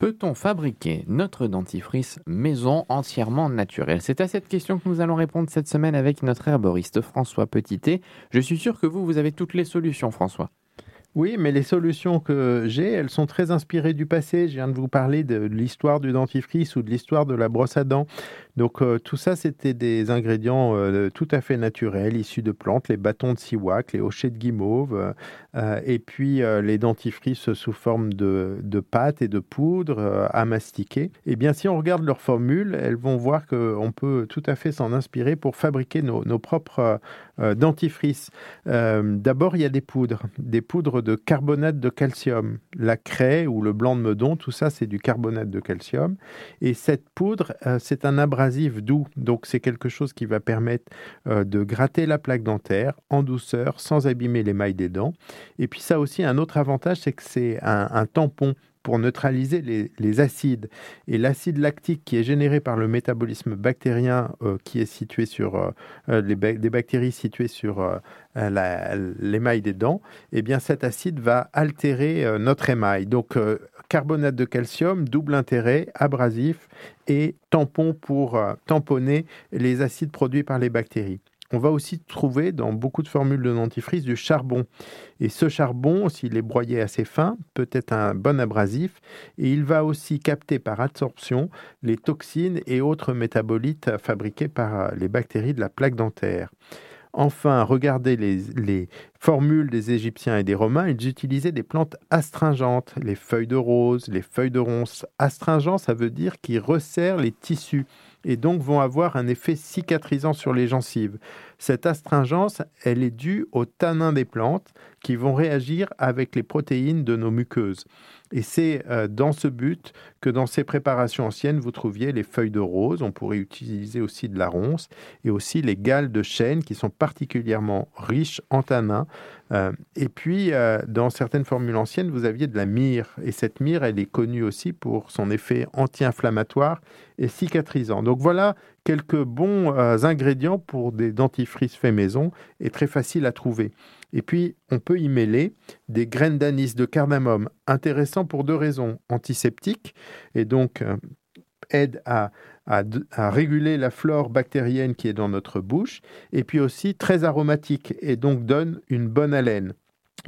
Peut-on fabriquer notre dentifrice maison entièrement naturel C'est à cette question que nous allons répondre cette semaine avec notre herboriste François Petitet. Je suis sûr que vous, vous avez toutes les solutions, François. Oui, mais les solutions que j'ai, elles sont très inspirées du passé. Je viens de vous parler de l'histoire du dentifrice ou de l'histoire de la brosse à dents. Donc euh, tout ça, c'était des ingrédients euh, tout à fait naturels, issus de plantes, les bâtons de siwak, les hochets de guimauve, euh, et puis les dentifrices sous forme de, pâte et de poudre à mastiquer. Eh bien, si on regarde leurs formules, elles vont voir qu'on peut tout à fait s'en inspirer pour fabriquer nos, nos propres dentifrices. D'abord, il y a des poudres, des poudres de carbonate de calcium. La craie ou le blanc de meudon, tout ça, c'est du carbonate de calcium. Et cette poudre, c'est un abrasif doux. Donc c'est quelque chose qui va permettre euh, de gratter la plaque dentaire en douceur sans abîmer l'émail des dents. Et puis ça aussi, un autre avantage, c'est que c'est un, tampon pour neutraliser les, acides. Et l'acide lactique qui est généré par le métabolisme bactérien euh, qui est situé sur euh, les des bactéries situées sur l'émail des dents, eh bien cet acide va altérer notre émail. Donc carbonate de calcium, double intérêt, abrasif et tampon pour euh, tamponner les acides produits par les bactéries. On va aussi trouver dans beaucoup de formules de dentifrice du charbon. Et ce charbon, s'il est broyé assez fin, peut être un bon abrasif. Et il va aussi capter par absorption les toxines et autres métabolites fabriqués par les bactéries de la plaque dentaire. Enfin, regardez les, formules des Égyptiens et des Romains, ils utilisaient des plantes astringentes, les feuilles de rose, les feuilles de ronce. Astringent, ça veut dire qu'ils resserrent les tissus et donc vont avoir un effet cicatrisant sur les gencives. Cette astringence, elle est due aux tanins des plantes qui vont réagir avec les protéines de nos muqueuses. Et c'est euh, dans ce but que dans ces préparations anciennes, vous trouviez les feuilles de rose, on pourrait utiliser aussi de la ronce, et aussi les galles de chêne qui sont particulièrement riches en tanins. Euh, et puis, euh, dans certaines formules anciennes, vous aviez de la myrrhe, et cette myrrhe, elle est connue aussi pour son effet anti-inflammatoire et cicatrisant. Donc voilà quelques bons ingrédients pour des dentifrices faits maison et très faciles à trouver. Et puis, on peut y mêler des graines d'anis de cardamome, intéressant pour deux raisons. Antiseptique, et donc euh, aide à, réguler la flore bactérienne qui est dans notre bouche, et puis aussi très aromatique, et donc donne une bonne haleine.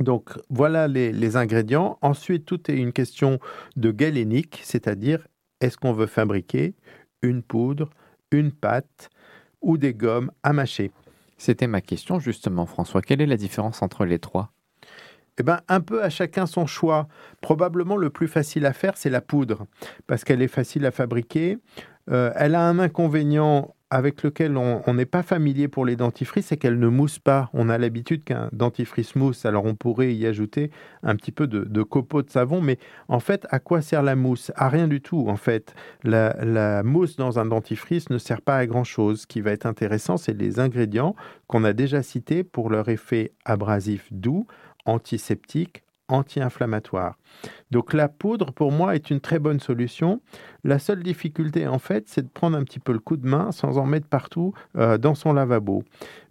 Donc voilà les, les ingrédients. Ensuite, tout est une question de galénique, c'est-à-dire est-ce qu'on veut fabriquer une poudre, une pâte ou des gommes à mâcher? C'était ma question justement, François. Quelle est la différence entre les trois? Eh ben, un peu à chacun son choix. Probablement le plus facile à faire, c'est la poudre, parce qu'elle est facile à fabriquer. Euh, elle a un inconvénient avec lequel on n'est pas familier pour les dentifrices, c'est qu'elle ne mousse pas. On a l'habitude qu'un dentifrice mousse, alors on pourrait y ajouter un petit peu de, copeaux de savon, mais en fait, à quoi sert la mousse? À rien du tout, en fait. La, mousse dans un dentifrice ne sert pas à grand-chose. Ce qui va être intéressant, c'est les ingrédients qu'on a déjà cités pour leur effet abrasif doux, antiseptique, anti-inflammatoire. Donc la poudre, pour moi, est une très bonne solution. La seule difficulté, en fait, c'est de prendre un petit peu le coup de main sans en mettre partout euh, dans son lavabo.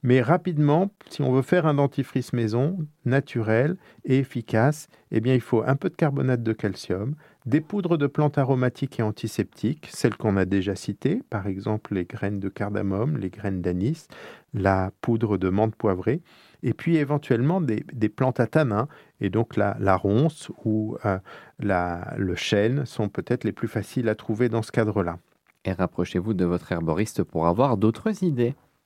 Mais rapidement, si on veut faire un dentifrice maison, naturel et efficace, eh bien, il faut un peu de carbonate de calcium, des poudres de plantes aromatiques et antiseptiques, celles qu'on a déjà citées, par exemple les graines de cardamome, les graines d'anis, la poudre de menthe poivrée, et puis éventuellement des, plantes à tanin, et donc la, ronce ou euh, le chêne sont peut-être les plus faciles à trouver dans ce cadre-là. Et rapprochez-vous de votre herboriste pour avoir d'autres idées.